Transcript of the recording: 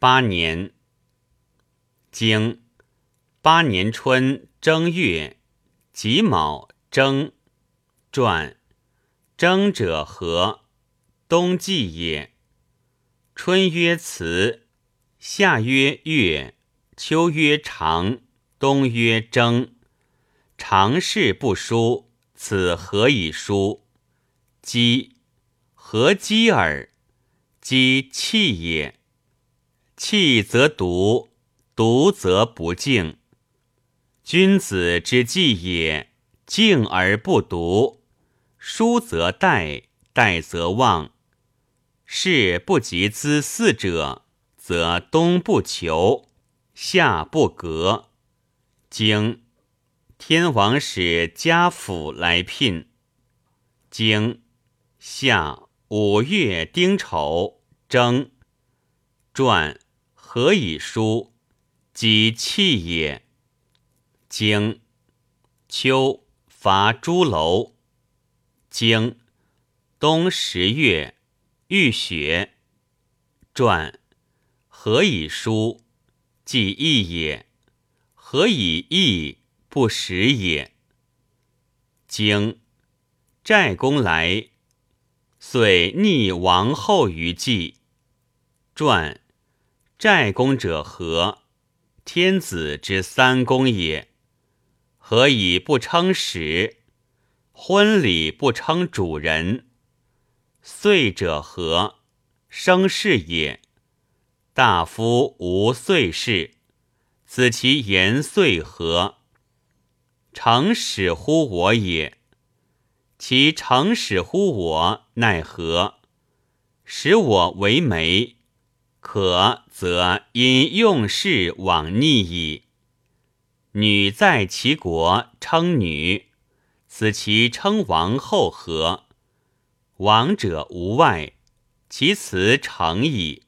八年，经八年春正月己卯征，传征者何？冬季也。春曰辞，夏曰月，秋曰长，冬曰征。常事不书，此何以书？积，何积耳？积气也。气则独，独则不敬。君子之计也，敬而不独。疏则怠，怠则忘。事不及兹四者，则冬不求，夏不革。经。天王使家府来聘。经夏五月丁丑征，传何以书？即气也。经秋伐朱楼。经冬十月遇雪。传何以书？即义也。何以义？不食也。经寨公来，遂逆王后于祭。传寨公者何？天子之三公也。何以不称使？婚礼不称主人。岁者何？生事也。大夫无岁事，子其言岁何？诚使乎我也，其诚使乎我奈何？使我为媒，可则因用事往逆矣。女在其国称女，此其称王后何？王者无外，其辞诚矣。